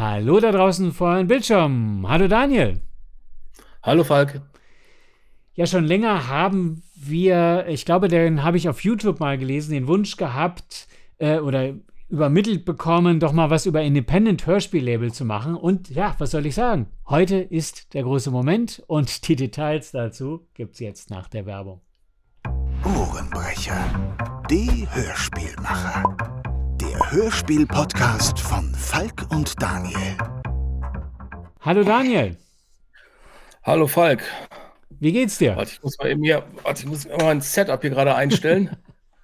Hallo da draußen vor dem Bildschirm. Hallo Daniel. Hallo Falk. Ja, schon länger haben wir, ich glaube, den habe ich auf YouTube mal gelesen, den Wunsch gehabt äh, oder übermittelt bekommen, doch mal was über Independent Hörspiellabel zu machen. Und ja, was soll ich sagen? Heute ist der große Moment und die Details dazu gibt es jetzt nach der Werbung. Ohrenbrecher, die Hörspielmacher. Der Hörspiel-Podcast von Falk und Daniel. Hallo Daniel. Hallo Falk. Wie geht's dir? Warte, ich muss mal eben hier, warte, ich muss mal ein Setup hier gerade einstellen.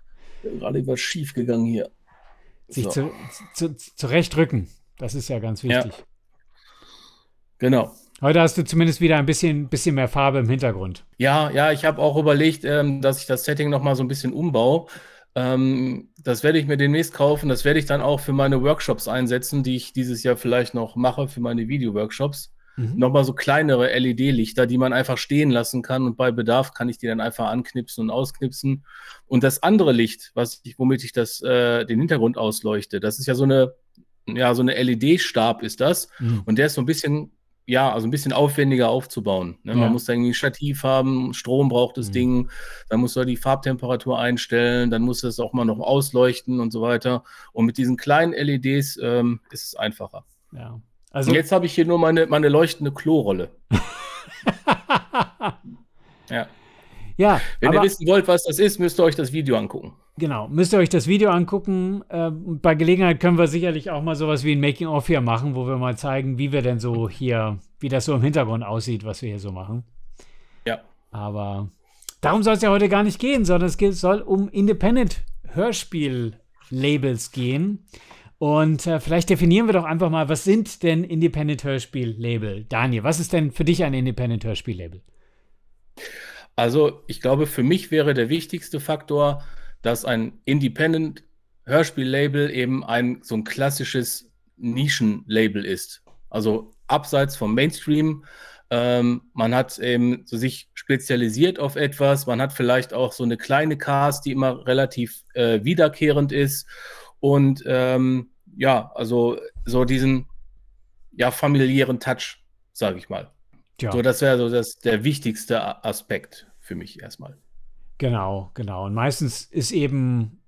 gerade was schief gegangen hier. Sich so. zu, zu, zurechtrücken. Das ist ja ganz wichtig. Ja. Genau. Heute hast du zumindest wieder ein bisschen, bisschen mehr Farbe im Hintergrund. Ja, ja, ich habe auch überlegt, ähm, dass ich das Setting noch mal so ein bisschen umbaue. Ähm, das werde ich mir demnächst kaufen. Das werde ich dann auch für meine Workshops einsetzen, die ich dieses Jahr vielleicht noch mache, für meine Video-Workshops. Mhm. Nochmal so kleinere LED-Lichter, die man einfach stehen lassen kann und bei Bedarf kann ich die dann einfach anknipsen und ausknipsen. Und das andere Licht, was ich, womit ich das, äh, den Hintergrund ausleuchte, das ist ja so eine, ja, so eine LED-Stab ist das. Mhm. Und der ist so ein bisschen ja, also ein bisschen aufwendiger aufzubauen. Ne? Ja. Man muss da irgendwie ein Stativ haben, Strom braucht das mhm. Ding, dann muss er die Farbtemperatur einstellen, dann muss es auch mal noch ausleuchten und so weiter. Und mit diesen kleinen LEDs ähm, ist es einfacher. Ja. Also und jetzt habe ich hier nur meine, meine leuchtende Klorolle. ja. Ja. Wenn ihr wissen wollt, was das ist, müsst ihr euch das Video angucken. Genau, müsst ihr euch das Video angucken. Äh, bei Gelegenheit können wir sicherlich auch mal sowas wie ein Making-of hier machen, wo wir mal zeigen, wie wir denn so hier, wie das so im Hintergrund aussieht, was wir hier so machen. Ja. Aber darum soll es ja heute gar nicht gehen, sondern es soll um Independent-Hörspiel-Labels gehen. Und äh, vielleicht definieren wir doch einfach mal, was sind denn Independent-Hörspiel-Label? Daniel, was ist denn für dich ein Independent-Hörspiel-Label? Also, ich glaube, für mich wäre der wichtigste Faktor, dass ein Independent Hörspiel-Label eben ein so ein klassisches Nischen-Label ist. Also abseits vom Mainstream. Ähm, man hat eben so sich spezialisiert auf etwas. Man hat vielleicht auch so eine kleine Cast, die immer relativ äh, wiederkehrend ist. Und ähm, ja, also so diesen ja, familiären Touch, sage ich mal. Ja. So, das wäre so das, der wichtigste Aspekt für mich erstmal. Genau, genau. Und meistens ist eben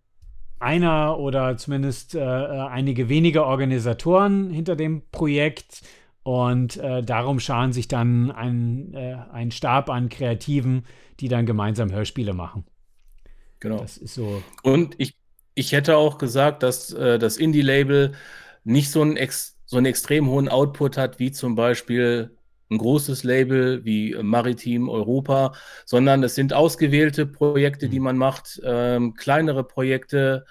einer oder zumindest äh, äh, einige wenige Organisatoren hinter dem Projekt und äh, darum scharen sich dann ein, äh, ein Stab an Kreativen, die dann gemeinsam Hörspiele machen. Genau. Das ist so. Und ich, ich hätte auch gesagt, dass äh, das Indie-Label nicht so einen, ex, so einen extrem hohen Output hat, wie zum Beispiel ein großes Label wie Maritim Europa, sondern es sind ausgewählte Projekte, die mhm. man macht, ähm, kleinere Projekte,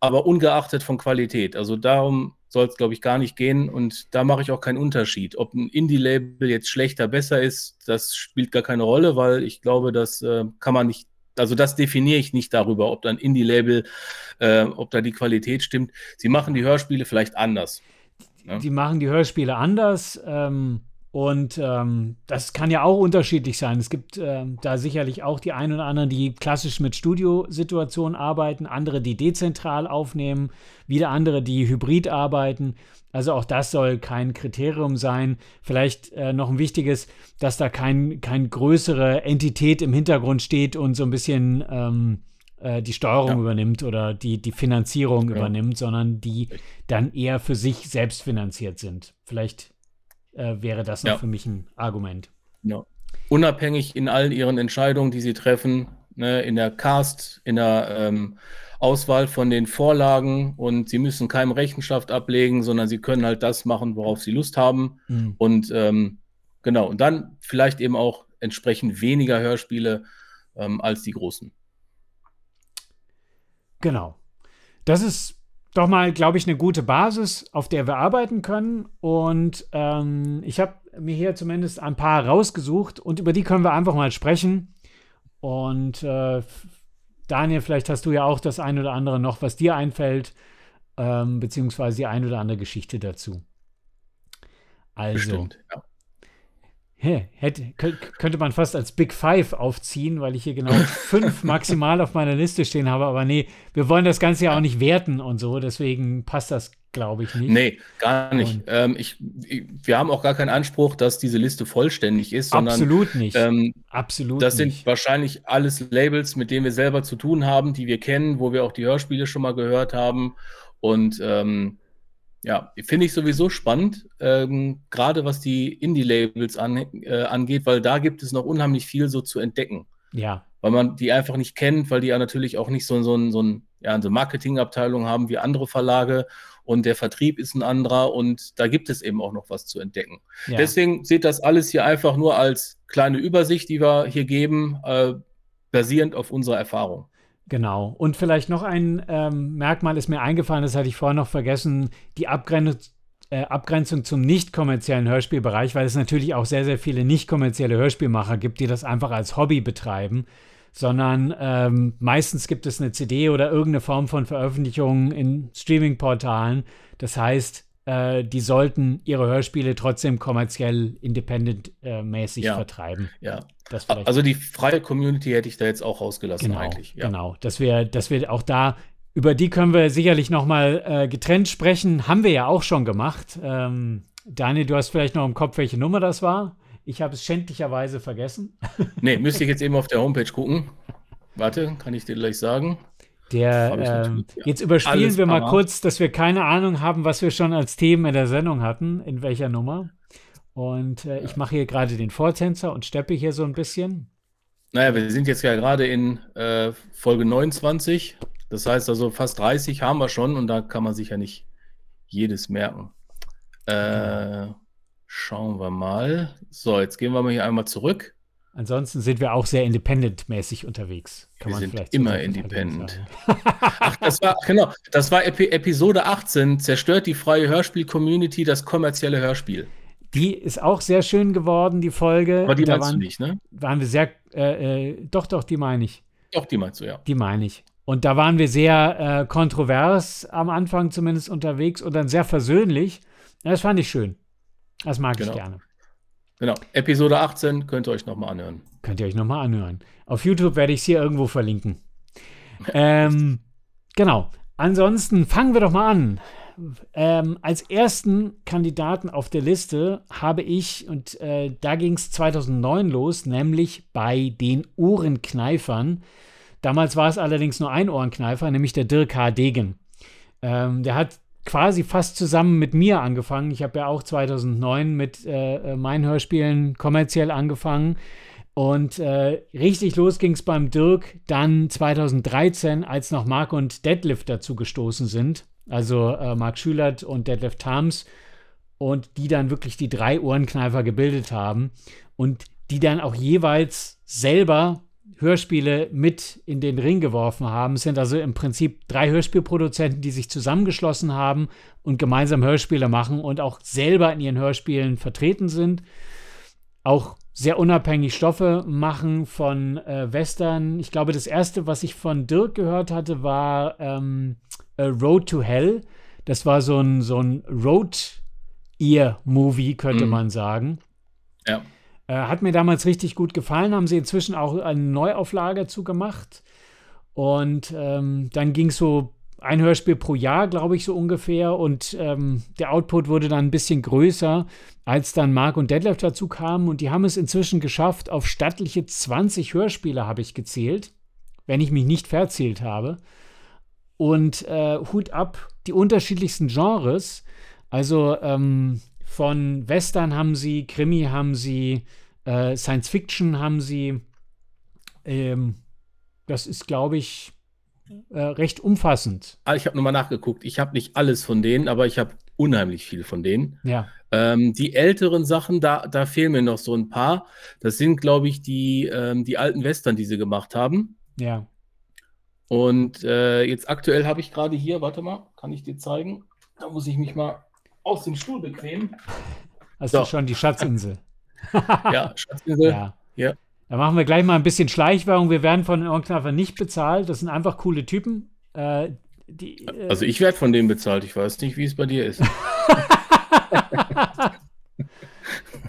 aber ungeachtet von Qualität. Also darum soll es, glaube ich, gar nicht gehen. Und da mache ich auch keinen Unterschied. Ob ein Indie-Label jetzt schlechter, besser ist, das spielt gar keine Rolle, weil ich glaube, das äh, kann man nicht, also das definiere ich nicht darüber, ob da ein Indie-Label, äh, ob da die Qualität stimmt. Sie machen die Hörspiele vielleicht anders. Ne? Die machen die Hörspiele anders. Ähm und ähm, das kann ja auch unterschiedlich sein. Es gibt ähm, da sicherlich auch die einen oder anderen, die klassisch mit Studiosituationen arbeiten, andere, die dezentral aufnehmen, wieder andere, die hybrid arbeiten. Also auch das soll kein Kriterium sein. Vielleicht äh, noch ein wichtiges, dass da kein, kein größere Entität im Hintergrund steht und so ein bisschen ähm, äh, die Steuerung ja. übernimmt oder die, die Finanzierung ja. übernimmt, sondern die dann eher für sich selbst finanziert sind. Vielleicht äh, wäre das noch ja. für mich ein Argument. Ja. Unabhängig in allen ihren Entscheidungen, die sie treffen, ne, in der Cast, in der ähm, Auswahl von den Vorlagen und sie müssen keinem Rechenschaft ablegen, sondern sie können halt das machen, worauf sie Lust haben. Mhm. Und ähm, genau, und dann vielleicht eben auch entsprechend weniger Hörspiele ähm, als die großen. Genau. Das ist doch mal, glaube ich, eine gute Basis, auf der wir arbeiten können. Und ähm, ich habe mir hier zumindest ein paar rausgesucht und über die können wir einfach mal sprechen. Und äh, Daniel, vielleicht hast du ja auch das ein oder andere noch, was dir einfällt, ähm, beziehungsweise die ein oder andere Geschichte dazu. Also, Bestimmt, ja. Hätte, könnte man fast als Big Five aufziehen, weil ich hier genau fünf maximal auf meiner Liste stehen habe. Aber nee, wir wollen das Ganze ja auch nicht werten und so, deswegen passt das, glaube ich, nicht. Nee, gar nicht. Ähm, ich, ich, wir haben auch gar keinen Anspruch, dass diese Liste vollständig ist. Sondern, Absolut nicht. Ähm, Absolut Das nicht. sind wahrscheinlich alles Labels, mit denen wir selber zu tun haben, die wir kennen, wo wir auch die Hörspiele schon mal gehört haben. Und ähm, ja, finde ich sowieso spannend, ähm, gerade was die Indie-Labels an, äh, angeht, weil da gibt es noch unheimlich viel so zu entdecken. Ja. Weil man die einfach nicht kennt, weil die ja natürlich auch nicht so, so, so, ein, ja, eine Marketingabteilung haben wie andere Verlage und der Vertrieb ist ein anderer und da gibt es eben auch noch was zu entdecken. Ja. Deswegen seht das alles hier einfach nur als kleine Übersicht, die wir hier geben, äh, basierend auf unserer Erfahrung. Genau. Und vielleicht noch ein ähm, Merkmal ist mir eingefallen, das hatte ich vorher noch vergessen, die Abgrenzung, äh, Abgrenzung zum nicht kommerziellen Hörspielbereich, weil es natürlich auch sehr, sehr viele nicht kommerzielle Hörspielmacher gibt, die das einfach als Hobby betreiben, sondern ähm, meistens gibt es eine CD oder irgendeine Form von Veröffentlichung in Streaming-Portalen. Das heißt, äh, die sollten ihre Hörspiele trotzdem kommerziell independent-mäßig äh, ja. vertreiben. Ja. also die freie Community hätte ich da jetzt auch rausgelassen genau, eigentlich. Ja. Genau, dass wir, dass wir auch da über die können wir sicherlich noch mal äh, getrennt sprechen. Haben wir ja auch schon gemacht. Ähm, Daniel, du hast vielleicht noch im Kopf, welche Nummer das war. Ich habe es schändlicherweise vergessen. nee, müsste ich jetzt eben auf der Homepage gucken. Warte, kann ich dir gleich sagen. Der, äh, jetzt überspielen wir mal aber. kurz, dass wir keine Ahnung haben, was wir schon als Themen in der Sendung hatten, in welcher Nummer. Und äh, ja. ich mache hier gerade den Vortänzer und steppe hier so ein bisschen. Naja, wir sind jetzt ja gerade in äh, Folge 29. Das heißt also fast 30 haben wir schon und da kann man sich ja nicht jedes merken. Äh, schauen wir mal. So, jetzt gehen wir mal hier einmal zurück. Ansonsten sind wir auch sehr independent-mäßig unterwegs. Kann wir sind immer independent. Ach, das war, genau, das war Epi Episode 18, zerstört die freie Hörspiel-Community das kommerzielle Hörspiel. Die ist auch sehr schön geworden, die Folge. Aber die da meinst waren, du nicht, ne? Waren wir sehr, äh, äh, doch, doch, die meine ich. Doch, die meinst du, ja. Die meine ich. Und da waren wir sehr äh, kontrovers am Anfang zumindest unterwegs und dann sehr versöhnlich. Das fand ich schön. Das mag genau. ich gerne. Genau, Episode 18 könnt ihr euch nochmal anhören. Könnt ihr euch nochmal anhören. Auf YouTube werde ich es hier irgendwo verlinken. ähm, genau. Ansonsten fangen wir doch mal an. Ähm, als ersten Kandidaten auf der Liste habe ich, und äh, da ging es 2009 los, nämlich bei den Ohrenkneifern. Damals war es allerdings nur ein Ohrenkneifer, nämlich der Dirk H. Degen. Ähm, der hat quasi fast zusammen mit mir angefangen. Ich habe ja auch 2009 mit äh, äh, meinen Hörspielen kommerziell angefangen. Und äh, richtig los ging es beim Dirk dann 2013, als noch Mark und Deadlift dazu gestoßen sind. Also äh, Mark Schülert und Deadlift Tams. Und die dann wirklich die drei Ohrenkneifer gebildet haben. Und die dann auch jeweils selber Hörspiele mit in den Ring geworfen haben. Es sind also im Prinzip drei Hörspielproduzenten, die sich zusammengeschlossen haben und gemeinsam Hörspiele machen und auch selber in ihren Hörspielen vertreten sind. Auch sehr unabhängig Stoffe machen von äh, Western. Ich glaube, das erste, was ich von Dirk gehört hatte, war ähm, Road to Hell. Das war so ein, so ein Road-Ear-Movie, könnte mhm. man sagen. Ja. Äh, hat mir damals richtig gut gefallen, haben sie inzwischen auch eine Neuauflage zugemacht. Und ähm, dann ging es so ein Hörspiel pro Jahr, glaube ich, so ungefähr. Und ähm, der Output wurde dann ein bisschen größer, als dann Mark und Deadlift dazu kamen. Und die haben es inzwischen geschafft, auf stattliche 20 Hörspiele habe ich gezählt, wenn ich mich nicht verzählt habe. Und äh, Hut ab, die unterschiedlichsten Genres. Also ähm, von Western haben sie, Krimi haben sie, äh, Science Fiction haben sie. Ähm, das ist, glaube ich, äh, recht umfassend. Ah, ich habe nochmal nachgeguckt. Ich habe nicht alles von denen, aber ich habe unheimlich viel von denen. Ja. Ähm, die älteren Sachen, da, da fehlen mir noch so ein paar. Das sind, glaube ich, die, ähm, die alten Western, die sie gemacht haben. Ja. Und äh, jetzt aktuell habe ich gerade hier, warte mal, kann ich dir zeigen? Da muss ich mich mal aus dem Stuhl bequem. Hast so. du schon die Schatzinsel? ja, Schatzinsel. Ja. ja. Da machen wir gleich mal ein bisschen Schleichwerbung. Wir werden von den Ohrenkneifer nicht bezahlt. Das sind einfach coole Typen. Äh, die, äh also ich werde von denen bezahlt. Ich weiß nicht, wie es bei dir ist.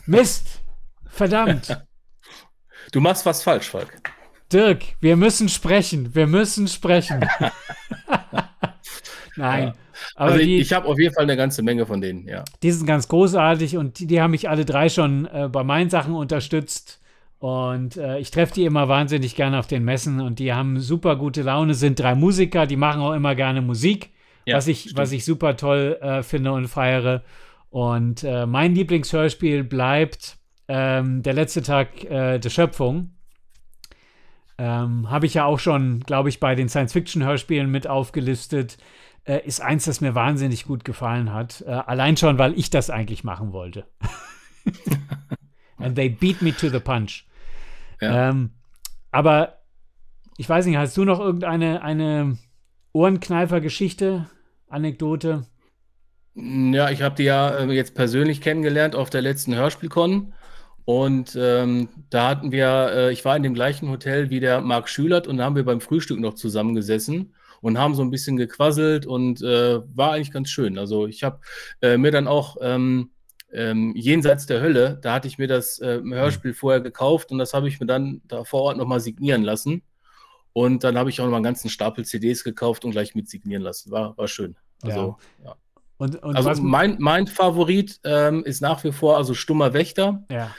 Mist. Verdammt. Du machst was falsch, Falk. Dirk, wir müssen sprechen. Wir müssen sprechen. Nein. Ja. Aber also die, ich habe auf jeden Fall eine ganze Menge von denen, ja. Die sind ganz großartig und die, die haben mich alle drei schon äh, bei meinen Sachen unterstützt. Und äh, ich treffe die immer wahnsinnig gerne auf den Messen und die haben super gute Laune, sind drei Musiker, die machen auch immer gerne Musik, ja, was, ich, was ich super toll äh, finde und feiere. Und äh, mein Lieblingshörspiel bleibt ähm, Der letzte Tag äh, der Schöpfung. Ähm, Habe ich ja auch schon, glaube ich, bei den Science-Fiction-Hörspielen mit aufgelistet. Äh, ist eins, das mir wahnsinnig gut gefallen hat. Äh, allein schon, weil ich das eigentlich machen wollte. And they beat me to the punch. Ja. Ähm, aber ich weiß nicht, hast du noch irgendeine eine Ohrenkneifer-Geschichte, Anekdote? Ja, ich habe die ja äh, jetzt persönlich kennengelernt auf der letzten Hörspielkon. Und ähm, da hatten wir, äh, ich war in dem gleichen Hotel wie der Marc Schülert und da haben wir beim Frühstück noch zusammengesessen und haben so ein bisschen gequasselt und äh, war eigentlich ganz schön. Also ich habe äh, mir dann auch ähm, ähm, Jenseits der Hölle, da hatte ich mir das äh, Hörspiel vorher gekauft und das habe ich mir dann da vor Ort nochmal signieren lassen. Und dann habe ich auch noch mal einen ganzen Stapel CDs gekauft und gleich mit signieren lassen. War, war schön. Also, ja. ja. Und, und also mein, mein Favorit ähm, ist nach wie vor also Stummer Wächter. Ja.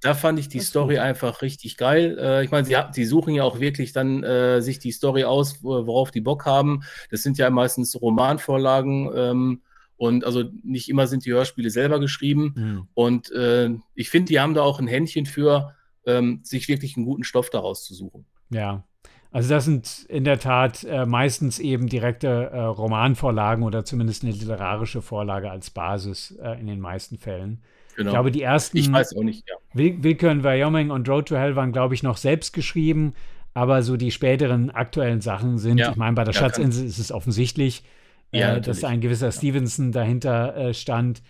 Da fand ich die Story einfach richtig geil. Äh, ich meine, sie, sie, suchen ja auch wirklich dann äh, sich die Story aus, worauf die Bock haben. Das sind ja meistens Romanvorlagen. Ähm, und also nicht immer sind die Hörspiele selber geschrieben. Mhm. Und äh, ich finde, die haben da auch ein Händchen für, ähm, sich wirklich einen guten Stoff daraus zu suchen. Ja, also das sind in der Tat äh, meistens eben direkte äh, Romanvorlagen oder zumindest eine literarische Vorlage als Basis äh, in den meisten Fällen. Genau. Ich glaube, die ersten. Ich weiß auch nicht, ja. Will Willkür in Wyoming und Road to Hell waren, glaube ich, noch selbst geschrieben. Aber so die späteren aktuellen Sachen sind, ja. ich meine, bei der ja, Schatzinsel ist es offensichtlich, äh, dass ein gewisser Stevenson dahinter äh, stand.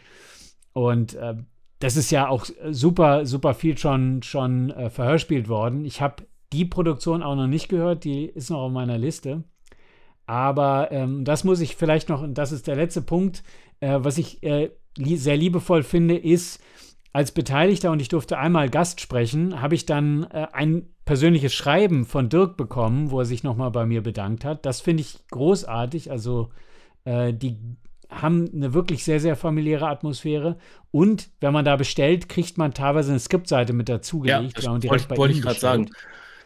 Und äh, das ist ja auch super, super viel schon, schon äh, verhörspielt worden. Ich habe die Produktion auch noch nicht gehört, die ist noch auf meiner Liste. Aber ähm, das muss ich vielleicht noch, und das ist der letzte Punkt, äh, was ich äh, sehr liebevoll finde, ist, als Beteiligter, und ich durfte einmal Gast sprechen, habe ich dann äh, ein persönliches Schreiben von Dirk bekommen, wo er sich nochmal bei mir bedankt hat. Das finde ich großartig. Also äh, die haben eine wirklich sehr, sehr familiäre Atmosphäre. Und wenn man da bestellt, kriegt man teilweise eine Skriptseite mit dazugelegt. Ja, das wollte, wollte ich gerade sagen.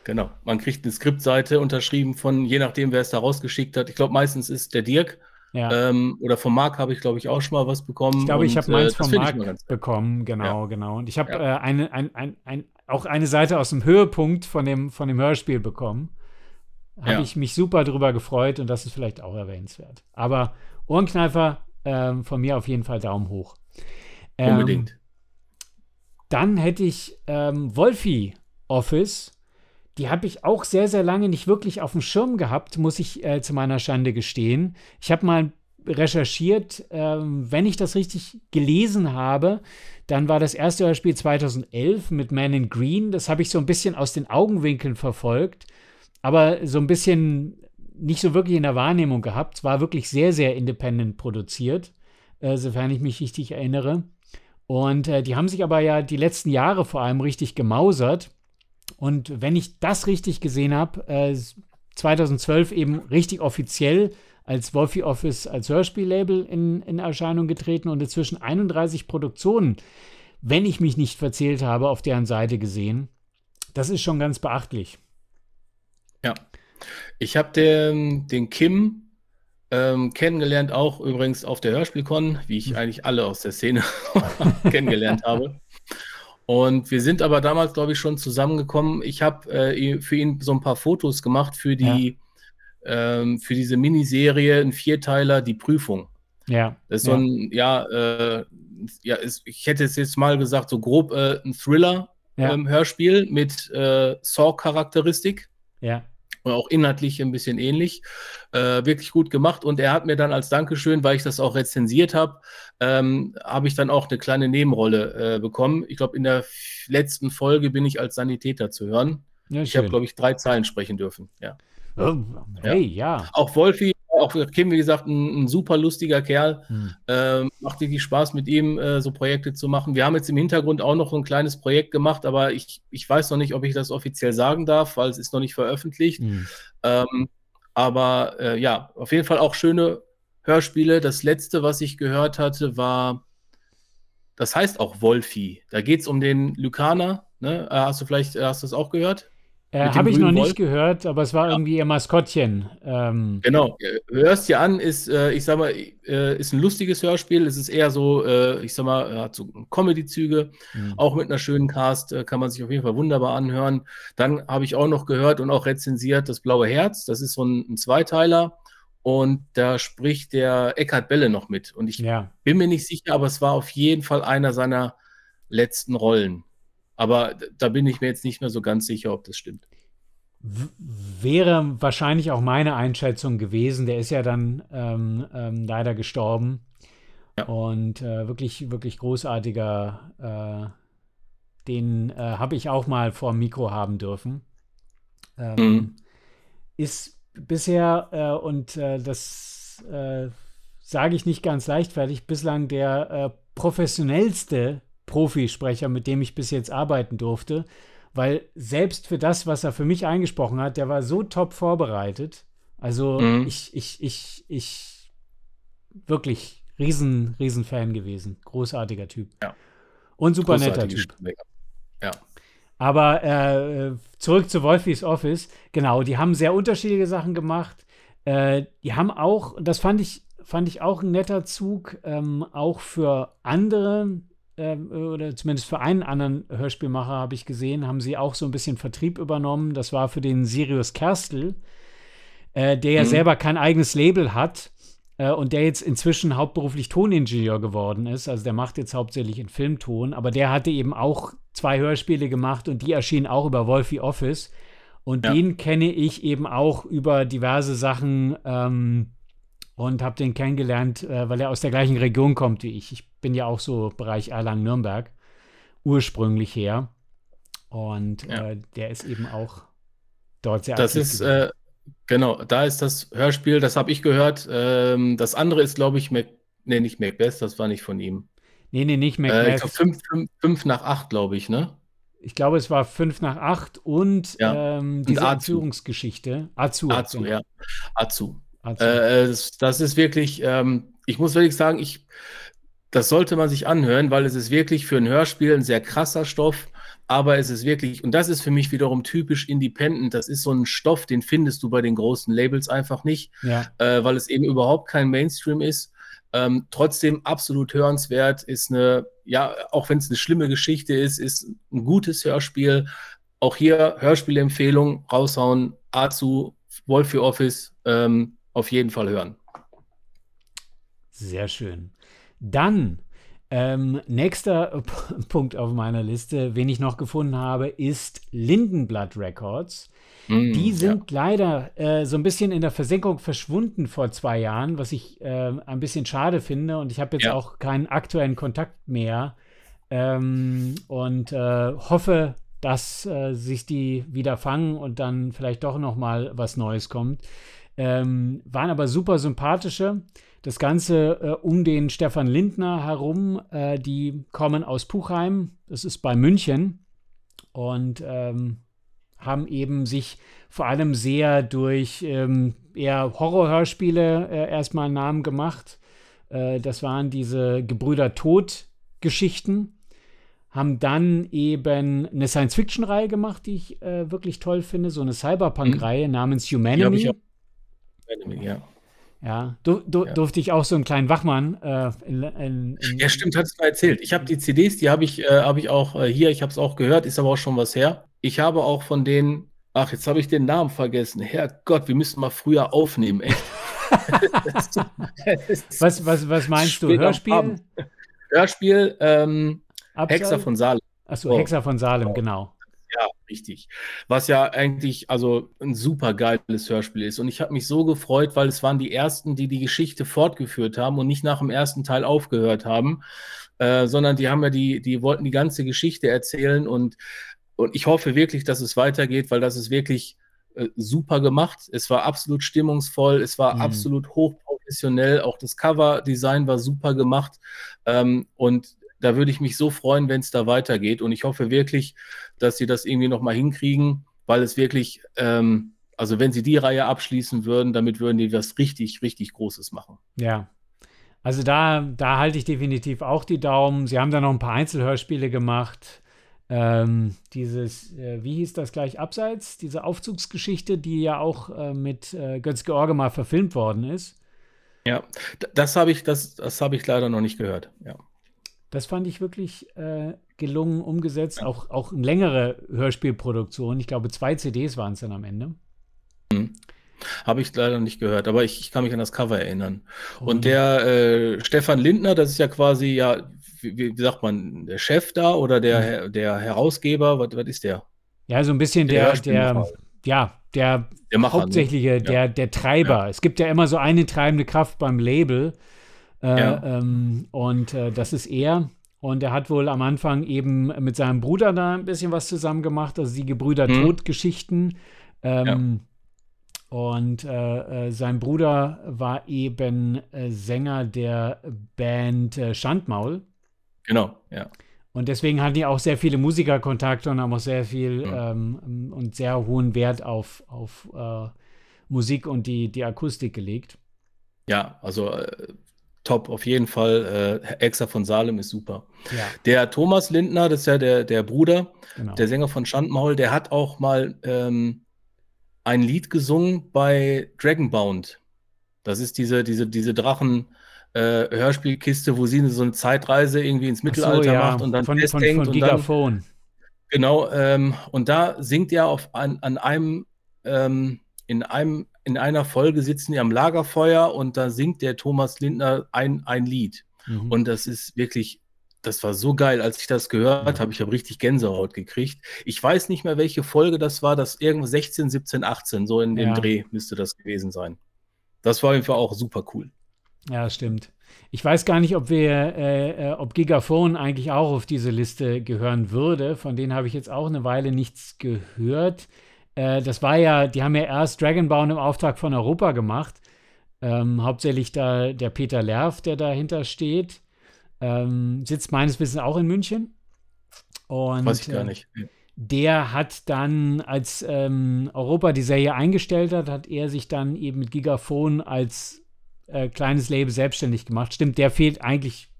Genau, man kriegt eine Skriptseite unterschrieben von, je nachdem, wer es da rausgeschickt hat. Ich glaube, meistens ist der Dirk. Ja. Ähm, oder vom Marc habe ich, glaube ich, auch schon mal was bekommen. Ich glaube, ich habe meins äh, vom Marc bekommen, genau, ja. genau. Und ich habe ja. äh, eine, ein, ein, ein, auch eine Seite aus dem Höhepunkt von dem, von dem Hörspiel bekommen. Habe ich mich super drüber gefreut und das ist vielleicht auch erwähnenswert. Aber Ohrenkneifer, ähm, von mir auf jeden Fall Daumen hoch. Ähm, Unbedingt. Dann hätte ich ähm, Wolfi Office die habe ich auch sehr, sehr lange nicht wirklich auf dem Schirm gehabt, muss ich äh, zu meiner Schande gestehen. Ich habe mal recherchiert, äh, wenn ich das richtig gelesen habe, dann war das erste Hörspiel 2011 mit Man in Green. Das habe ich so ein bisschen aus den Augenwinkeln verfolgt, aber so ein bisschen nicht so wirklich in der Wahrnehmung gehabt. Es war wirklich sehr, sehr independent produziert, äh, sofern ich mich richtig erinnere. Und äh, die haben sich aber ja die letzten Jahre vor allem richtig gemausert. Und wenn ich das richtig gesehen habe, äh, 2012 eben richtig offiziell als Wolfie Office als Hörspiellabel in, in Erscheinung getreten und inzwischen 31 Produktionen, wenn ich mich nicht verzählt habe, auf deren Seite gesehen. Das ist schon ganz beachtlich. Ja. Ich habe den, den Kim ähm, kennengelernt, auch übrigens auf der Hörspielcon, wie ich hm. eigentlich alle aus der Szene kennengelernt habe. Und wir sind aber damals, glaube ich, schon zusammengekommen. Ich habe äh, für ihn so ein paar Fotos gemacht für die, ja. ähm, für diese Miniserie, ein Vierteiler, die Prüfung. Ja. Das ist so ein, ja, äh, ja, ist, ich hätte es jetzt mal gesagt, so grob äh, ein Thriller-Hörspiel ja. ähm, mit äh, Saw-Charakteristik. Ja und auch inhaltlich ein bisschen ähnlich. Äh, wirklich gut gemacht. Und er hat mir dann als Dankeschön, weil ich das auch rezensiert habe, ähm, habe ich dann auch eine kleine Nebenrolle äh, bekommen. Ich glaube, in der letzten Folge bin ich als Sanitäter zu hören. Ja, ich habe, glaube ich, drei Zeilen sprechen dürfen. Ja. Oh, hey, ja. Auch Wolfi, auch Kim, wie gesagt, ein, ein super lustiger Kerl. Hm. Ähm, macht wirklich Spaß, mit ihm äh, so Projekte zu machen. Wir haben jetzt im Hintergrund auch noch ein kleines Projekt gemacht, aber ich, ich weiß noch nicht, ob ich das offiziell sagen darf, weil es ist noch nicht veröffentlicht. Hm. Ähm, aber äh, ja, auf jeden Fall auch schöne Hörspiele. Das letzte, was ich gehört hatte, war, das heißt auch Wolfi. Da geht es um den Lykaner. Ne? Äh, hast du vielleicht, äh, hast du das auch gehört? Äh, Habe ich noch nicht Wolf. gehört, aber es war ja. irgendwie ihr Maskottchen. Ähm. Genau, hörst dir an, ist, äh, ich sag mal, äh, ist ein lustiges Hörspiel. Es ist eher so, äh, ich sag mal, hat so Comedy-Züge, mhm. auch mit einer schönen Cast, äh, kann man sich auf jeden Fall wunderbar anhören. Dann habe ich auch noch gehört und auch rezensiert das Blaue Herz. Das ist so ein, ein Zweiteiler. Und da spricht der Eckhard Belle noch mit. Und ich ja. bin mir nicht sicher, aber es war auf jeden Fall einer seiner letzten Rollen. Aber da bin ich mir jetzt nicht mehr so ganz sicher, ob das stimmt. Wäre wahrscheinlich auch meine Einschätzung gewesen. Der ist ja dann ähm, ähm, leider gestorben. Ja. Und äh, wirklich, wirklich großartiger. Äh, den äh, habe ich auch mal vor dem Mikro haben dürfen. Ähm, mhm. Ist bisher, äh, und äh, das äh, sage ich nicht ganz leichtfertig, bislang der professionellste Profisprecher, mit dem ich bis jetzt arbeiten durfte, weil selbst für das, was er für mich eingesprochen hat, der war so top vorbereitet. Also mhm. ich, ich, ich, ich wirklich riesen, riesen Fan gewesen. Großartiger Typ. Ja. Und super netter Typ. Ja. Aber äh, zurück zu Wolfies Office. Genau, die haben sehr unterschiedliche Sachen gemacht. Äh, die haben auch, das fand ich, fand ich auch ein netter Zug, ähm, auch für andere oder zumindest für einen anderen Hörspielmacher habe ich gesehen, haben sie auch so ein bisschen Vertrieb übernommen. Das war für den Sirius Kerstel, äh, der ja mhm. selber kein eigenes Label hat äh, und der jetzt inzwischen hauptberuflich Toningenieur geworden ist. Also der macht jetzt hauptsächlich in Filmton, aber der hatte eben auch zwei Hörspiele gemacht und die erschienen auch über Wolfie Office. Und ja. den kenne ich eben auch über diverse Sachen. Ähm, und habe den kennengelernt, äh, weil er aus der gleichen Region kommt wie ich. Ich bin ja auch so Bereich Erlangen-Nürnberg ursprünglich her. Und ja. äh, der ist eben auch dort sehr Das ist, äh, genau, da ist das Hörspiel, das habe ich gehört. Ähm, das andere ist, glaube ich, Mac, nee, nicht Macbeth, das war nicht von ihm. Nee, nee, nicht Macbeth. Äh, ich glaube, fünf, nach acht, glaube ich, ne? Ich glaube, es war fünf nach acht und ja. ähm, diese Entführungsgeschichte. Azu. Azu, genau. ja. Azu. Äh, das, das, ist wirklich, ähm, ich muss wirklich sagen, ich, das sollte man sich anhören, weil es ist wirklich für ein Hörspiel ein sehr krasser Stoff, aber es ist wirklich, und das ist für mich wiederum typisch Independent, das ist so ein Stoff, den findest du bei den großen Labels einfach nicht, ja. äh, weil es eben überhaupt kein Mainstream ist. Ähm, trotzdem absolut hörenswert, ist eine, ja, auch wenn es eine schlimme Geschichte ist, ist ein gutes Hörspiel. Auch hier Hörspielempfehlung raushauen, Azu, Wolfie Office, ähm, auf jeden Fall hören. Sehr schön. Dann ähm, nächster Punkt auf meiner Liste, wen ich noch gefunden habe, ist Lindenblatt Records. Mm, die sind ja. leider äh, so ein bisschen in der Versenkung verschwunden vor zwei Jahren, was ich äh, ein bisschen schade finde. Und ich habe jetzt ja. auch keinen aktuellen Kontakt mehr ähm, und äh, hoffe, dass äh, sich die wieder fangen und dann vielleicht doch noch mal was Neues kommt. Ähm, waren aber super sympathische. Das Ganze äh, um den Stefan Lindner herum. Äh, die kommen aus Puchheim, das ist bei München. Und ähm, haben eben sich vor allem sehr durch ähm, eher Horrorhörspiele äh, erstmal einen Namen gemacht. Äh, das waren diese Gebrüder Tod-Geschichten. Haben dann eben eine Science-Fiction-Reihe gemacht, die ich äh, wirklich toll finde, so eine Cyberpunk-Reihe mhm. namens Humanity. Ja. Ja, du, du, ja. durfte ich auch so einen kleinen Wachmann. Äh, in, in, in ja, stimmt, hast du mal erzählt. Ich habe die CDs, die habe ich, äh, hab ich auch äh, hier, ich habe es auch gehört, ist aber auch schon was her. Ich habe auch von denen, ach, jetzt habe ich den Namen vergessen. Herrgott, wir müssen mal früher aufnehmen, echt. was, was, was meinst du? Hörspiel? Hörspiel, ähm, Hexer von Salem. Achso, oh. Hexer von Salem, genau. Ja, richtig. Was ja eigentlich also ein super geiles Hörspiel ist. Und ich habe mich so gefreut, weil es waren die ersten, die die Geschichte fortgeführt haben und nicht nach dem ersten Teil aufgehört haben, äh, sondern die haben ja die, die wollten die ganze Geschichte erzählen und, und ich hoffe wirklich, dass es weitergeht, weil das ist wirklich äh, super gemacht. Es war absolut stimmungsvoll, es war mhm. absolut hochprofessionell. Auch das Cover-Design war super gemacht. Ähm, und da würde ich mich so freuen, wenn es da weitergeht. Und ich hoffe wirklich, dass sie das irgendwie nochmal hinkriegen, weil es wirklich, ähm, also wenn sie die Reihe abschließen würden, damit würden die was richtig, richtig Großes machen. Ja. Also da, da halte ich definitiv auch die Daumen. Sie haben da noch ein paar Einzelhörspiele gemacht. Ähm, dieses, äh, wie hieß das gleich, Abseits, diese Aufzugsgeschichte, die ja auch äh, mit äh, Götz George mal verfilmt worden ist. Ja, das habe ich, das, das habe ich leider noch nicht gehört. Ja. Das fand ich wirklich äh, gelungen umgesetzt. Ja. Auch, auch eine längere Hörspielproduktion. Ich glaube, zwei CDs waren es dann am Ende. Mhm. Habe ich leider nicht gehört, aber ich, ich, kann mich an das Cover erinnern. Und, Und der äh, Stefan Lindner, das ist ja quasi ja wie, wie, sagt man, der Chef da oder der, mhm. der Herausgeber? Was, was ist der? Ja, so ein bisschen der, der, der ja, der, der Macher, hauptsächliche, ne? der, der Treiber. Ja. Es gibt ja immer so eine treibende Kraft beim Label. Äh, ja. ähm, und äh, das ist er. Und er hat wohl am Anfang eben mit seinem Bruder da ein bisschen was zusammen gemacht, also die Gebrüder mhm. Tod-Geschichten. Ähm, ja. Und äh, äh, sein Bruder war eben äh, Sänger der Band äh, Schandmaul. Genau, ja. Und deswegen hatten die auch sehr viele Musikerkontakte und haben auch sehr viel mhm. ähm, und sehr hohen Wert auf, auf Musik und die, die Akustik gelegt. Ja, also top, auf jeden Fall. Äh, Exa von Salem ist super. Ja. Der Thomas Lindner, das ist ja der, der Bruder, genau. der Sänger von Schandmaul, der hat auch mal ähm, ein Lied gesungen bei Dragonbound. Das ist diese, diese, diese Drachen äh, Hörspielkiste, wo sie so eine Zeitreise irgendwie ins Mittelalter so, ja. macht und dann von, festhängt. Von, von Gigaphone. Dann, genau, ähm, und da singt er auf, an, an einem, ähm, in einem, in einer Folge sitzen die am Lagerfeuer und da singt der Thomas Lindner ein, ein Lied. Mhm. Und das ist wirklich das war so geil, als ich das gehört habe. Ich habe richtig Gänsehaut gekriegt. Ich weiß nicht mehr, welche Folge das war. Das irgendwo 16, 17, 18, so in dem ja. Dreh müsste das gewesen sein. Das war auf jeden Fall auch super cool. Ja, stimmt. Ich weiß gar nicht, ob wir, äh, äh, ob Gigaphone eigentlich auch auf diese Liste gehören würde. Von denen habe ich jetzt auch eine Weile nichts gehört. Äh, das war ja, die haben ja erst Dragonbound im Auftrag von Europa gemacht. Ähm, hauptsächlich da der Peter Lerv, der dahinter steht. Ähm, sitzt meines Wissens auch in München. Und, weiß ich gar äh, nicht. Der hat dann, als ähm, Europa die Serie eingestellt hat, hat er sich dann eben mit Gigaphone als äh, kleines Label selbstständig gemacht. Stimmt, der fehlt eigentlich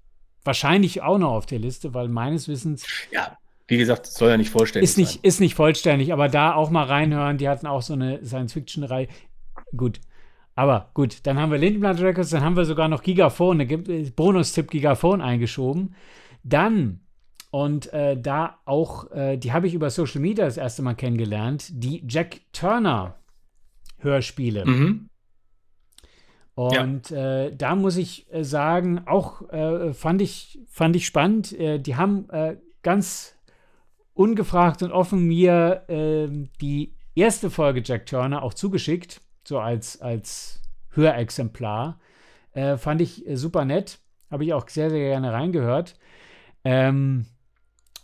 wahrscheinlich auch noch auf der Liste, weil meines Wissens. Ja, wie gesagt, soll ja nicht vollständig ist nicht, sein. Ist nicht vollständig, aber da auch mal reinhören. Die hatten auch so eine Science-Fiction-Reihe. Gut. Aber gut, dann haben wir Lindenblatt Records, dann haben wir sogar noch Gigaphone, eine Bonus-Tipp Gigaphone eingeschoben. Dann, und äh, da auch, äh, die habe ich über Social Media das erste Mal kennengelernt, die Jack Turner Hörspiele. Mhm. Und ja. äh, da muss ich äh, sagen, auch äh, fand, ich, fand ich spannend. Äh, die haben äh, ganz ungefragt und offen mir ähm, die erste Folge Jack Turner auch zugeschickt, so als, als Hörexemplar. Äh, fand ich super nett. Habe ich auch sehr, sehr gerne reingehört. Ähm,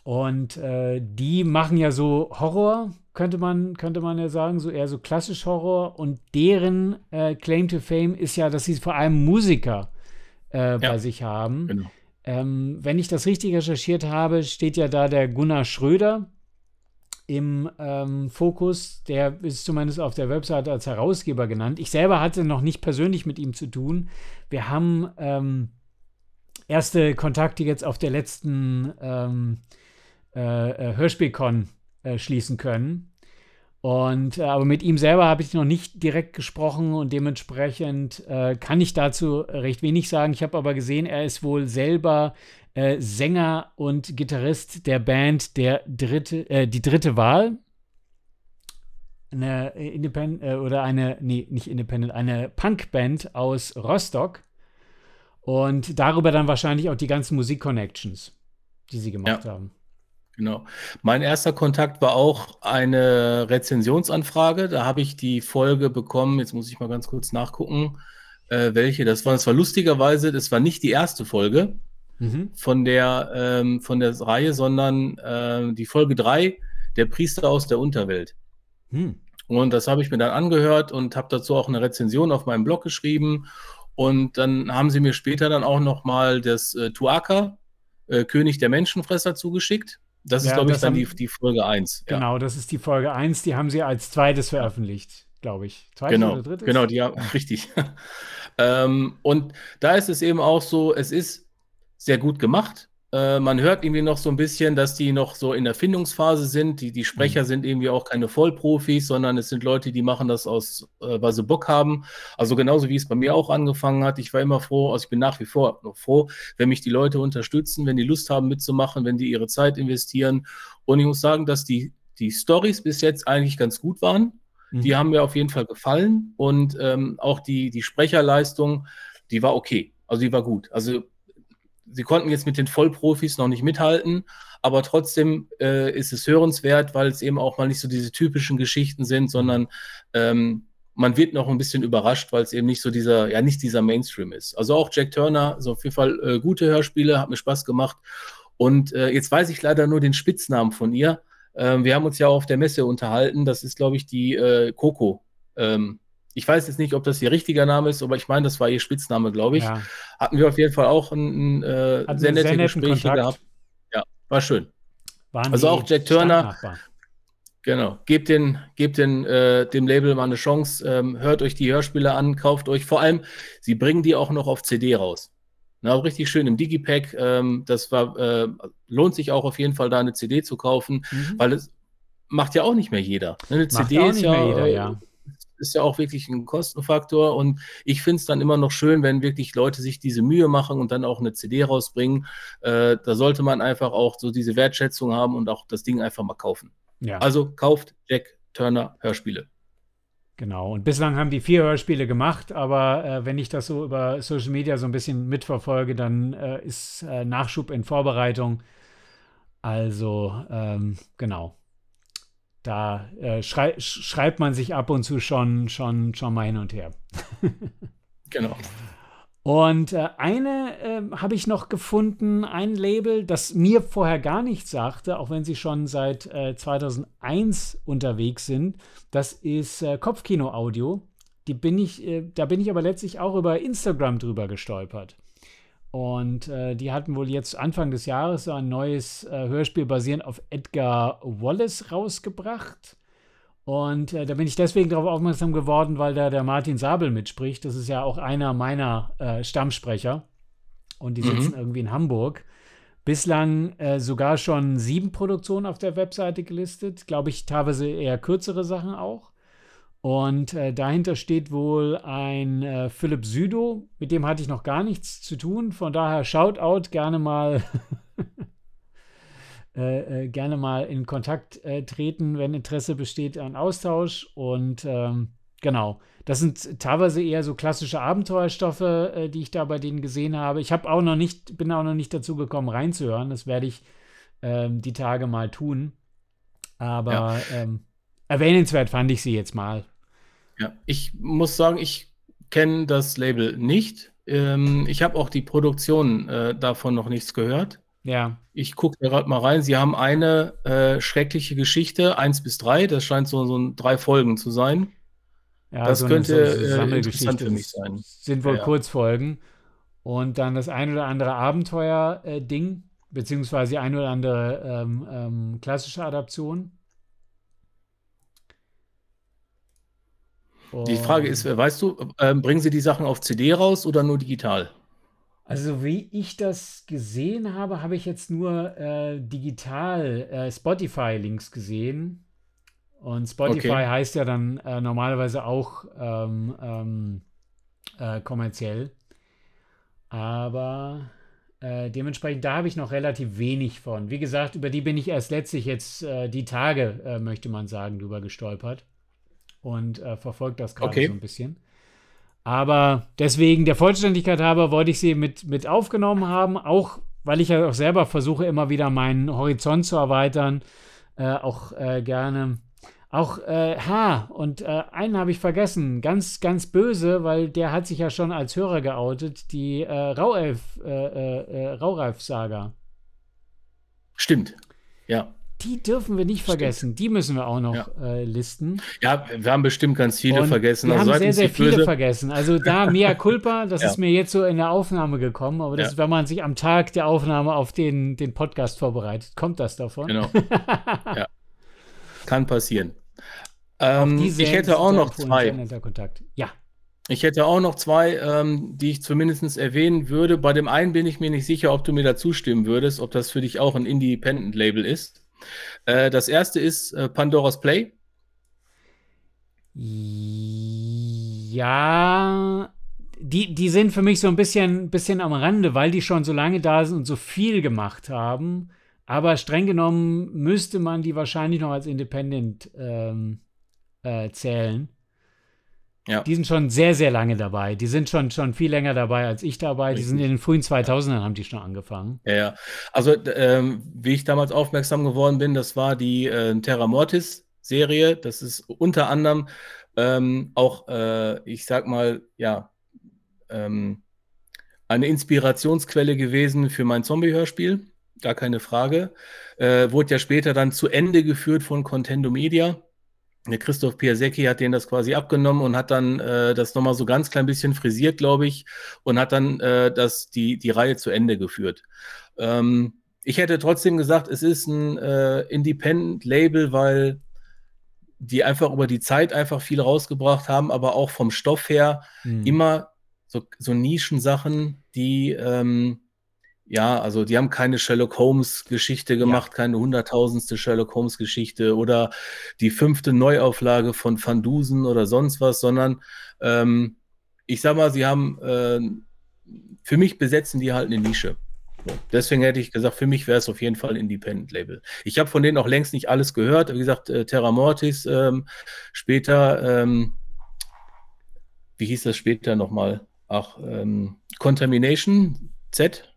und die machen ja so Horror, könnte man, könnte man ja sagen, so eher so klassisch Horror. Und deren äh, Claim to Fame ist ja, dass sie vor allem Musiker äh, ja, bei sich haben. Genau. Ähm, wenn ich das richtig recherchiert habe, steht ja da der Gunnar Schröder im ähm, Fokus. Der ist zumindest auf der Webseite als Herausgeber genannt. Ich selber hatte noch nicht persönlich mit ihm zu tun. Wir haben ähm, erste Kontakte jetzt auf der letzten ähm, äh, äh Hörspielcon äh, schließen können. Und äh, aber mit ihm selber habe ich noch nicht direkt gesprochen und dementsprechend äh, kann ich dazu recht wenig sagen. Ich habe aber gesehen, er ist wohl selber äh, Sänger und Gitarrist der Band der dritte, äh, die dritte Wahl. Eine Independent äh, oder eine, nee, nicht Independent, eine Punkband aus Rostock. Und darüber dann wahrscheinlich auch die ganzen Musik-Connections, die sie gemacht ja. haben. Genau. Mein erster Kontakt war auch eine Rezensionsanfrage. Da habe ich die Folge bekommen. Jetzt muss ich mal ganz kurz nachgucken, äh, welche das war. Das war lustigerweise, das war nicht die erste Folge mhm. von, der, ähm, von der Reihe, sondern äh, die Folge 3, der Priester aus der Unterwelt. Mhm. Und das habe ich mir dann angehört und habe dazu auch eine Rezension auf meinem Blog geschrieben. Und dann haben sie mir später dann auch noch mal das äh, Tuaka, äh, König der Menschenfresser, zugeschickt. Das ja, ist, glaube ich, dann haben, die, die Folge 1. Genau, ja. das ist die Folge 1. Die haben sie als zweites veröffentlicht, glaube ich. Zweites genau, oder drittes? Genau, die ja, richtig. ähm, und da ist es eben auch so, es ist sehr gut gemacht. Äh, man hört irgendwie noch so ein bisschen, dass die noch so in der Findungsphase sind. Die, die Sprecher mhm. sind irgendwie auch keine Vollprofis, sondern es sind Leute, die machen das aus, äh, weil sie Bock haben. Also genauso wie es bei mir auch angefangen hat. Ich war immer froh, also ich bin nach wie vor noch froh, wenn mich die Leute unterstützen, wenn die Lust haben mitzumachen, wenn die ihre Zeit investieren. Und ich muss sagen, dass die, die Stories bis jetzt eigentlich ganz gut waren. Mhm. Die haben mir auf jeden Fall gefallen und ähm, auch die, die Sprecherleistung, die war okay. Also die war gut. Also sie konnten jetzt mit den Vollprofis noch nicht mithalten, aber trotzdem äh, ist es hörenswert, weil es eben auch mal nicht so diese typischen Geschichten sind, sondern ähm, man wird noch ein bisschen überrascht, weil es eben nicht so dieser, ja, nicht dieser Mainstream ist. Also auch Jack Turner, so auf jeden Fall äh, gute Hörspiele, hat mir Spaß gemacht. Und äh, jetzt weiß ich leider nur den Spitznamen von ihr. Ähm, wir haben uns ja auf der Messe unterhalten. Das ist, glaube ich, die äh, Coco. Ähm, ich weiß jetzt nicht, ob das ihr richtiger Name ist, aber ich meine, das war ihr Spitzname, glaube ich. Ja. Hatten wir auf jeden Fall auch ein, ein äh, sehr nette Gespräche gehabt. Ja, war schön. Waren also auch Jack Turner. Genau, gebt, den, gebt den, äh, dem Label mal eine Chance, ähm, hört euch die Hörspiele an, kauft euch. Vor allem, sie bringen die auch noch auf CD raus. Na, richtig schön im Digipack. Ähm, das war, äh, lohnt sich auch auf jeden Fall, da eine CD zu kaufen, mhm. weil es macht ja auch nicht mehr jeder. Eine macht CD ist ja, jeder, ja ist ja auch wirklich ein Kostenfaktor und ich finde es dann immer noch schön, wenn wirklich Leute sich diese Mühe machen und dann auch eine CD rausbringen. Äh, da sollte man einfach auch so diese Wertschätzung haben und auch das Ding einfach mal kaufen. Ja. Also kauft Jack Turner Hörspiele. Genau, und bislang haben die vier Hörspiele gemacht, aber äh, wenn ich das so über Social Media so ein bisschen mitverfolge, dann äh, ist äh, Nachschub in Vorbereitung. Also, ähm, genau da äh, schrei schreibt man sich ab und zu schon, schon, schon mal hin und her. genau. Und äh, eine äh, habe ich noch gefunden, ein Label, das mir vorher gar nichts sagte, auch wenn sie schon seit 2001 äh, unterwegs sind. Das ist äh, Kopfkino Audio. Die bin ich, äh, da bin ich aber letztlich auch über Instagram drüber gestolpert. Und äh, die hatten wohl jetzt Anfang des Jahres so ein neues äh, Hörspiel basierend auf Edgar Wallace rausgebracht. Und äh, da bin ich deswegen darauf aufmerksam geworden, weil da der Martin Sabel mitspricht. Das ist ja auch einer meiner äh, Stammsprecher. Und die sitzen mhm. irgendwie in Hamburg. Bislang äh, sogar schon sieben Produktionen auf der Webseite gelistet. Glaube ich, teilweise eher kürzere Sachen auch. Und äh, dahinter steht wohl ein äh, Philipp Südo, mit dem hatte ich noch gar nichts zu tun. Von daher Shoutout, gerne mal äh, äh, gerne mal in Kontakt äh, treten, wenn Interesse besteht an Austausch. Und ähm, genau, das sind teilweise eher so klassische Abenteuerstoffe, äh, die ich da bei denen gesehen habe. Ich habe auch noch nicht, bin auch noch nicht dazu gekommen, reinzuhören. Das werde ich ähm, die Tage mal tun. Aber ja. ähm, Erwähnenswert fand ich sie jetzt mal. Ja, ich muss sagen, ich kenne das Label nicht. Ähm, ich habe auch die Produktion äh, davon noch nichts gehört. Ja. Ich gucke gerade mal rein. Sie haben eine äh, schreckliche Geschichte, 1 bis 3. Das scheint so, so ein drei Folgen zu sein. Ja, das so könnte eine, so äh, interessant für mich sein. Sind wohl ja, Kurzfolgen. Und dann das ein oder andere Abenteuer-Ding, äh, beziehungsweise die ein oder andere ähm, ähm, klassische Adaption. Die Frage ist, weißt du, äh, bringen sie die Sachen auf CD raus oder nur digital? Also wie ich das gesehen habe, habe ich jetzt nur äh, digital äh, Spotify-Links gesehen. Und Spotify okay. heißt ja dann äh, normalerweise auch ähm, ähm, äh, kommerziell. Aber äh, dementsprechend, da habe ich noch relativ wenig von. Wie gesagt, über die bin ich erst letztlich jetzt die Tage, möchte man sagen, drüber gestolpert und äh, verfolgt das gerade okay. so ein bisschen. Aber deswegen, der Vollständigkeit halber, wollte ich sie mit, mit aufgenommen haben, auch weil ich ja auch selber versuche, immer wieder meinen Horizont zu erweitern. Äh, auch äh, gerne. Auch, äh, ha, und äh, einen habe ich vergessen, ganz, ganz böse, weil der hat sich ja schon als Hörer geoutet, die äh, Rauelf, äh, äh, Raureif-Saga. Stimmt, ja. Die dürfen wir nicht vergessen. Die müssen wir auch noch ja. äh, listen. Ja, wir haben bestimmt ganz viele und vergessen. Wir also haben sehr, sehr viele böse. vergessen. Also da mea culpa, das ja. ist mir jetzt so in der Aufnahme gekommen. Aber das ja. ist, wenn man sich am Tag der Aufnahme auf den, den Podcast vorbereitet, kommt das davon. Genau. ja. Kann passieren. Ähm, ich hätte auch noch zwei. Ja. Ich hätte auch noch zwei, ähm, die ich zumindest erwähnen würde. Bei dem einen bin ich mir nicht sicher, ob du mir da zustimmen würdest, ob das für dich auch ein Independent-Label ist. Äh, das erste ist äh, Pandora's Play. Ja, die, die sind für mich so ein bisschen, bisschen am Rande, weil die schon so lange da sind und so viel gemacht haben. Aber streng genommen müsste man die wahrscheinlich noch als Independent ähm, äh, zählen. Ja. Die sind schon sehr, sehr lange dabei. Die sind schon, schon viel länger dabei als ich dabei. Richtig. Die sind in den frühen 2000ern haben die schon angefangen. Ja, ja. Also, ähm, wie ich damals aufmerksam geworden bin, das war die äh, Terra Mortis Serie. Das ist unter anderem ähm, auch, äh, ich sag mal, ja, ähm, eine Inspirationsquelle gewesen für mein Zombie-Hörspiel. Gar keine Frage. Äh, wurde ja später dann zu Ende geführt von Contendo Media der Christoph Piasecki hat denen das quasi abgenommen und hat dann äh, das nochmal so ganz klein bisschen frisiert, glaube ich, und hat dann äh, das, die, die Reihe zu Ende geführt. Ähm, ich hätte trotzdem gesagt, es ist ein äh, Independent-Label, weil die einfach über die Zeit einfach viel rausgebracht haben, aber auch vom Stoff her mhm. immer so, so Nischensachen, die ähm, ja, also die haben keine Sherlock Holmes-Geschichte gemacht, ja. keine hunderttausendste Sherlock Holmes-Geschichte oder die fünfte Neuauflage von Van Dusen oder sonst was, sondern ähm, ich sag mal, sie haben äh, für mich besetzen die halt eine Nische. So. Deswegen hätte ich gesagt, für mich wäre es auf jeden Fall ein Independent-Label. Ich habe von denen auch längst nicht alles gehört. Wie gesagt, äh, Terra Mortis, ähm, später, ähm, wie hieß das später nochmal? Ach, ähm, Contamination Z,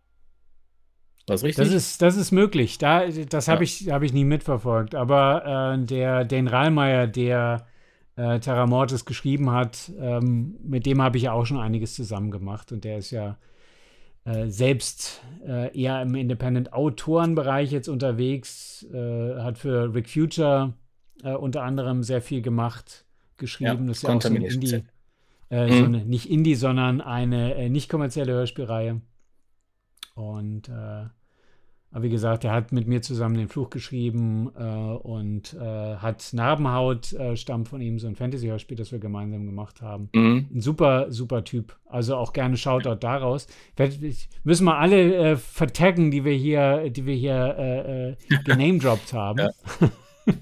was richtig? Das ist, das ist möglich. Da, das habe ja. ich, hab ich nie mitverfolgt. Aber äh, der Dan Rahlmeier, der äh, Terra Mortis geschrieben hat, ähm, mit dem habe ich ja auch schon einiges zusammen gemacht. Und der ist ja äh, selbst äh, eher im Independent-Autorenbereich jetzt unterwegs, äh, hat für Rick Future äh, unter anderem sehr viel gemacht, geschrieben. Ja, das ist ja auch so eine Indie, mhm. so eine, nicht Indie, sondern eine nicht kommerzielle Hörspielreihe. Und äh, aber wie gesagt, er hat mit mir zusammen den Fluch geschrieben äh, und äh, hat Narbenhaut, äh, stammt von ihm, so ein Fantasy-Hörspiel, das wir gemeinsam gemacht haben. Mhm. Ein super, super Typ. Also auch gerne Shoutout daraus. Müssen wir alle äh, vertaggen, die wir hier, die wir hier äh, äh, genamedroppt haben. Ja.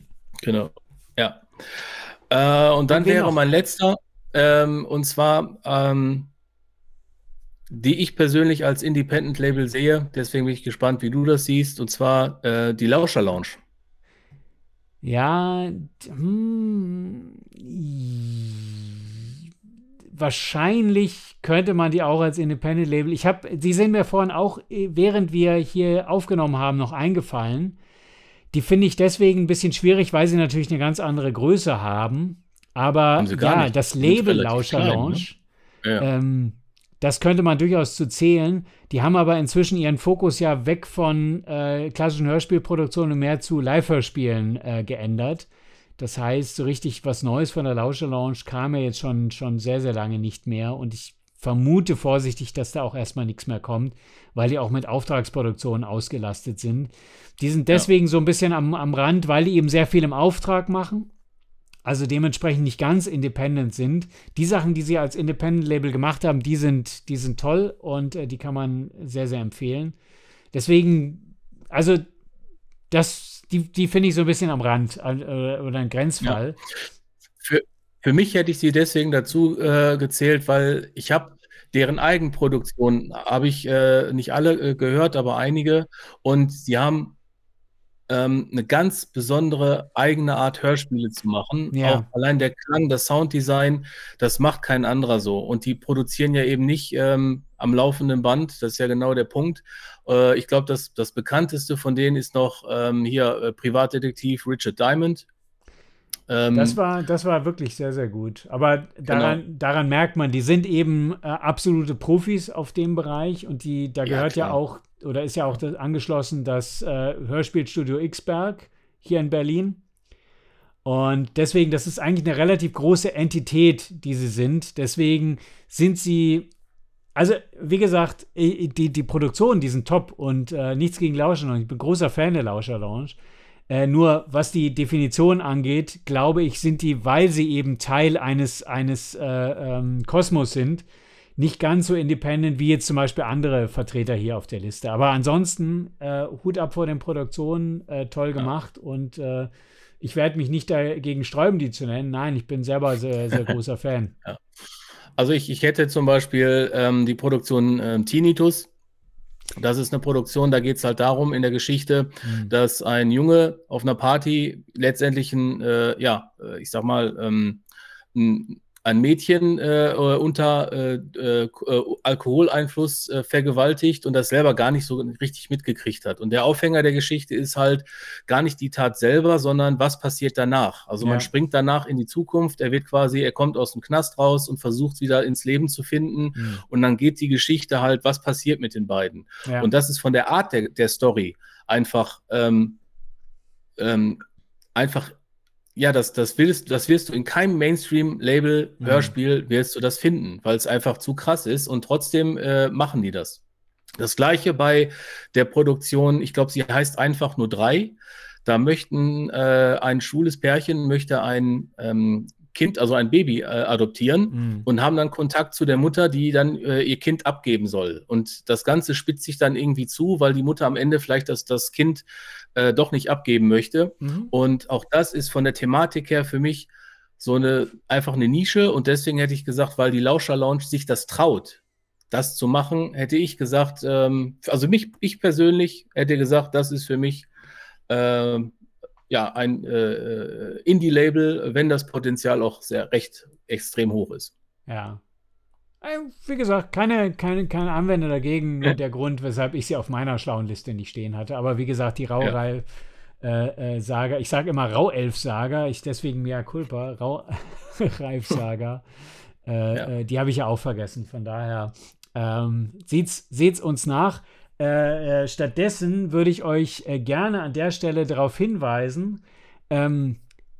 genau. Ja. Äh, und dann wäre noch? mein letzter, ähm, und zwar ähm, die ich persönlich als Independent-Label sehe. Deswegen bin ich gespannt, wie du das siehst. Und zwar äh, die Lauscher Lounge. Ja, hm, wahrscheinlich könnte man die auch als Independent Label. Ich habe, sie sind mir vorhin auch, während wir hier aufgenommen haben, noch eingefallen. Die finde ich deswegen ein bisschen schwierig, weil sie natürlich eine ganz andere Größe haben. Aber haben ja, nicht. das Label Lauscher klein, Lounge. Ne? Ja. Ähm, das könnte man durchaus zu zählen. Die haben aber inzwischen ihren Fokus ja weg von äh, klassischen Hörspielproduktionen und mehr zu Live-Hörspielen äh, geändert. Das heißt, so richtig was Neues von der Lauscher Lounge kam ja jetzt schon, schon sehr, sehr lange nicht mehr. Und ich vermute vorsichtig, dass da auch erstmal nichts mehr kommt, weil die auch mit Auftragsproduktionen ausgelastet sind. Die sind deswegen ja. so ein bisschen am, am Rand, weil die eben sehr viel im Auftrag machen also dementsprechend nicht ganz independent sind. Die Sachen, die sie als Independent-Label gemacht haben, die sind, die sind toll und äh, die kann man sehr, sehr empfehlen. Deswegen, also das, die, die finde ich so ein bisschen am Rand äh, oder ein Grenzfall. Ja. Für, für mich hätte ich sie deswegen dazu äh, gezählt, weil ich habe deren Eigenproduktion, habe ich äh, nicht alle äh, gehört, aber einige und sie haben ähm, eine ganz besondere eigene Art Hörspiele zu machen. Ja. Auch allein der Klang, das Sounddesign, das macht kein anderer so. Und die produzieren ja eben nicht ähm, am laufenden Band, das ist ja genau der Punkt. Äh, ich glaube, das, das bekannteste von denen ist noch ähm, hier äh, Privatdetektiv Richard Diamond. Ähm, das, war, das war wirklich sehr, sehr gut. Aber daran, genau. daran merkt man, die sind eben äh, absolute Profis auf dem Bereich und die, da gehört ja, ja auch oder ist ja auch das, angeschlossen das äh, Hörspielstudio Xberg hier in Berlin. Und deswegen, das ist eigentlich eine relativ große Entität, die sie sind. Deswegen sind sie, also wie gesagt, die, die Produktionen, die sind top und äh, nichts gegen Lauscher. Ich bin großer Fan der Lauscher Lounge. Äh, nur was die Definition angeht, glaube ich, sind die, weil sie eben Teil eines, eines äh, ähm, Kosmos sind, nicht ganz so independent wie jetzt zum Beispiel andere Vertreter hier auf der Liste. Aber ansonsten äh, Hut ab vor den Produktionen, äh, toll gemacht ja. und äh, ich werde mich nicht dagegen sträuben, die zu nennen. Nein, ich bin selber sehr, sehr großer Fan. Ja. Also ich, ich hätte zum Beispiel ähm, die Produktion ähm, Tinnitus. Das ist eine Produktion, da geht es halt darum in der Geschichte, mhm. dass ein Junge auf einer Party letztendlich ein, äh, ja, äh, ich sag mal, ähm, ein, ein Mädchen äh, äh, unter äh, äh, Alkoholeinfluss äh, vergewaltigt und das selber gar nicht so richtig mitgekriegt hat. Und der Aufhänger der Geschichte ist halt gar nicht die Tat selber, sondern was passiert danach. Also ja. man springt danach in die Zukunft, er wird quasi, er kommt aus dem Knast raus und versucht wieder ins Leben zu finden. Mhm. Und dann geht die Geschichte halt, was passiert mit den beiden. Ja. Und das ist von der Art der, der Story einfach, ähm, ähm, einfach ja, das, das, willst, das wirst du in keinem Mainstream-Label, mhm. Wirst du das finden, weil es einfach zu krass ist und trotzdem äh, machen die das. Das gleiche bei der Produktion, ich glaube, sie heißt einfach nur drei. Da möchten äh, ein schwules Pärchen möchte ein ähm, Kind, also ein Baby, äh, adoptieren mhm. und haben dann Kontakt zu der Mutter, die dann äh, ihr Kind abgeben soll. Und das Ganze spitzt sich dann irgendwie zu, weil die Mutter am Ende vielleicht das, das Kind äh, doch nicht abgeben möchte. Mhm. Und auch das ist von der Thematik her für mich so eine einfach eine Nische. Und deswegen hätte ich gesagt, weil die Lauscher Lounge sich das traut, das zu machen, hätte ich gesagt, ähm, also mich, ich persönlich hätte gesagt, das ist für mich ähm, ja, ein äh, Indie-Label, wenn das Potenzial auch sehr recht extrem hoch ist. Ja. Äh, wie gesagt, keine, keine, keine Anwender dagegen. Ja. Der Grund, weshalb ich sie auf meiner schlauen Liste nicht stehen hatte. Aber wie gesagt, die Rauerei. Ja. Äh, äh, Saga, ich sage immer Rauelf-Saga, ich deswegen mehr Culpa, Raureif-Saga, äh, ja. Äh, die habe ich ja auch vergessen, von daher ähm, seht's, seht's uns nach. Äh, äh, stattdessen würde ich euch äh, gerne an der Stelle darauf hinweisen, ähm,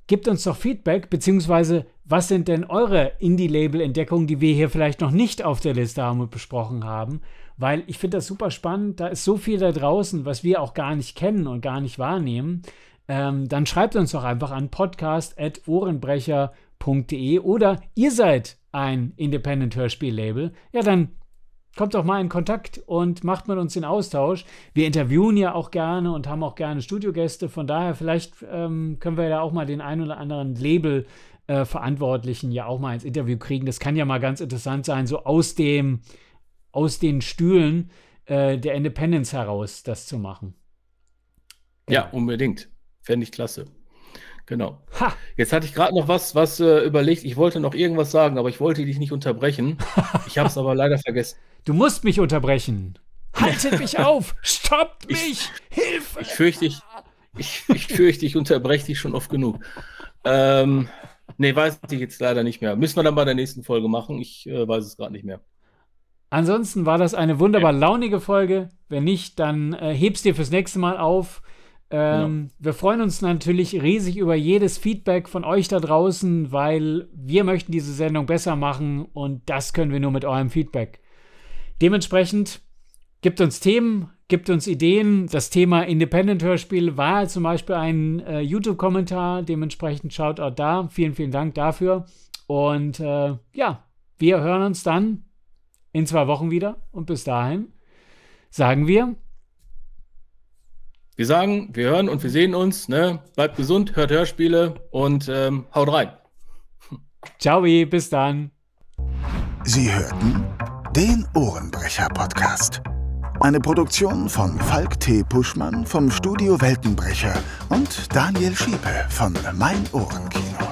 gebt uns doch Feedback, beziehungsweise was sind denn eure Indie-Label-Entdeckungen, die wir hier vielleicht noch nicht auf der Liste haben und besprochen haben? Weil ich finde das super spannend, da ist so viel da draußen, was wir auch gar nicht kennen und gar nicht wahrnehmen. Ähm, dann schreibt uns doch einfach an podcast.ohrenbrecher.de oder ihr seid ein Independent-Hörspiel-Label. Ja, dann kommt doch mal in Kontakt und macht mit uns den Austausch. Wir interviewen ja auch gerne und haben auch gerne Studiogäste. Von daher, vielleicht ähm, können wir ja auch mal den einen oder anderen Label-Verantwortlichen äh, ja auch mal ins Interview kriegen. Das kann ja mal ganz interessant sein, so aus dem, aus den Stühlen äh, der Independence heraus das zu machen. Ja, ja unbedingt. Fände ich klasse. Genau. Ha. Jetzt hatte ich gerade noch was, was äh, überlegt. Ich wollte noch irgendwas sagen, aber ich wollte dich nicht unterbrechen. Ich habe es aber leider vergessen. Du musst mich unterbrechen. Haltet mich auf! Stoppt mich! Ich, Hilfe! Ich fürchte, ich, ich, ich, fürchte, ich unterbreche dich schon oft genug. Ähm, nee, weiß ich jetzt leider nicht mehr. Müssen wir dann bei der nächsten Folge machen. Ich äh, weiß es gerade nicht mehr. Ansonsten war das eine wunderbar launige Folge. Wenn nicht, dann äh, hebst dir fürs nächste Mal auf. Ähm, genau. Wir freuen uns natürlich riesig über jedes Feedback von euch da draußen, weil wir möchten diese Sendung besser machen und das können wir nur mit eurem Feedback. Dementsprechend gibt uns Themen, gibt uns Ideen. Das Thema Independent-Hörspiel war zum Beispiel ein äh, YouTube-Kommentar. Dementsprechend schaut auch da. Vielen, vielen Dank dafür. Und äh, ja, wir hören uns dann in zwei Wochen wieder. Und bis dahin sagen wir. Wir sagen, wir hören und wir sehen uns. Ne? Bleibt gesund, hört Hörspiele und ähm, haut rein. Ciao, bis dann. Sie hörten den Ohrenbrecher-Podcast. Eine Produktion von Falk T. Puschmann vom Studio Weltenbrecher und Daniel Schiepe von Mein Ohrenkino.